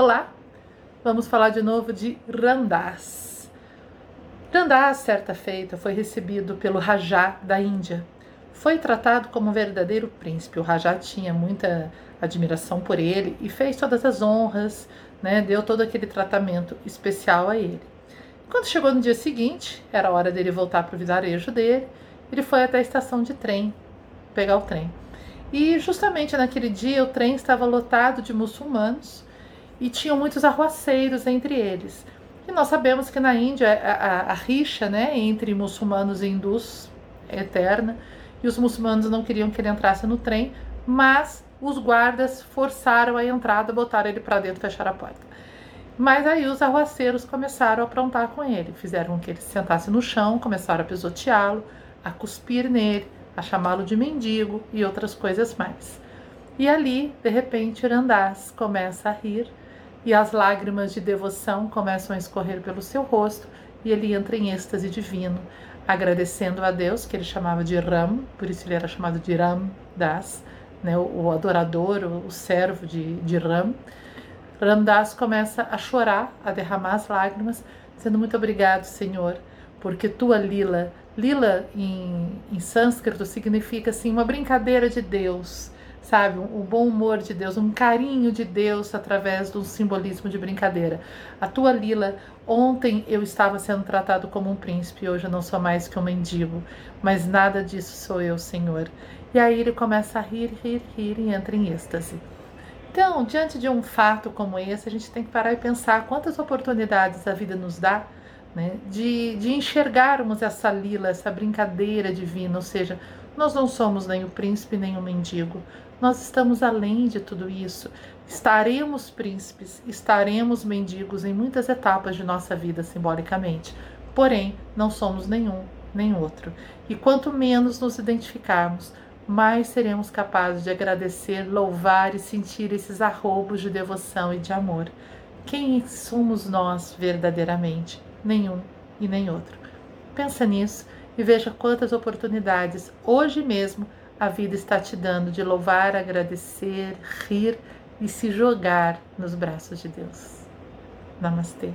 Olá, vamos falar de novo de Ramdas. Ramdas, certa feita, foi recebido pelo Rajá da Índia. Foi tratado como um verdadeiro príncipe. O Rajá tinha muita admiração por ele e fez todas as honras, né, deu todo aquele tratamento especial a ele. Quando chegou no dia seguinte, era hora dele voltar para o vilarejo dele, ele foi até a estação de trem, pegar o trem. E justamente naquele dia o trem estava lotado de muçulmanos e tinham muitos arruaceiros entre eles. E nós sabemos que na Índia a, a, a rixa né, entre muçulmanos e hindus é eterna, e os muçulmanos não queriam que ele entrasse no trem, mas os guardas forçaram a entrada, botaram ele para dentro fecharam a porta. Mas aí os arruaceiros começaram a aprontar com ele, fizeram com que ele se sentasse no chão, começaram a pisoteá-lo, a cuspir nele, a chamá-lo de mendigo e outras coisas mais. E ali, de repente, Irandás começa a rir e as lágrimas de devoção começam a escorrer pelo seu rosto e ele entra em êxtase divino, agradecendo a Deus, que ele chamava de Ram, por isso ele era chamado de Ram Das, né, o, adorador, o, servo de, de Ram. Das começa a chorar, a derramar as lágrimas, dizendo muito obrigado, Senhor, porque tua lila, lila em, em sânscrito significa assim uma brincadeira de Deus, sabe? O bom humor de Deus, um carinho de Deus através do simbolismo de brincadeira. A tua Lila, ontem eu estava sendo tratado como um príncipe, hoje eu não sou mais que um mendigo, mas nada disso sou eu, Senhor. E aí ele começa a rir, rir, rir e entra em êxtase. Então, diante de um fato como esse, a gente tem que parar e pensar quantas oportunidades a vida nos dá né, de, de enxergarmos essa lila, essa brincadeira divina, ou seja, nós não somos nem o príncipe nem o mendigo, nós estamos além de tudo isso. Estaremos príncipes, estaremos mendigos em muitas etapas de nossa vida simbolicamente, porém não somos nenhum nem outro. E quanto menos nos identificarmos, mais seremos capazes de agradecer, louvar e sentir esses arroubos de devoção e de amor. Quem somos nós verdadeiramente? Nenhum e nem outro. Pensa nisso e veja quantas oportunidades hoje mesmo a vida está te dando de louvar, agradecer, rir e se jogar nos braços de Deus. Namastê.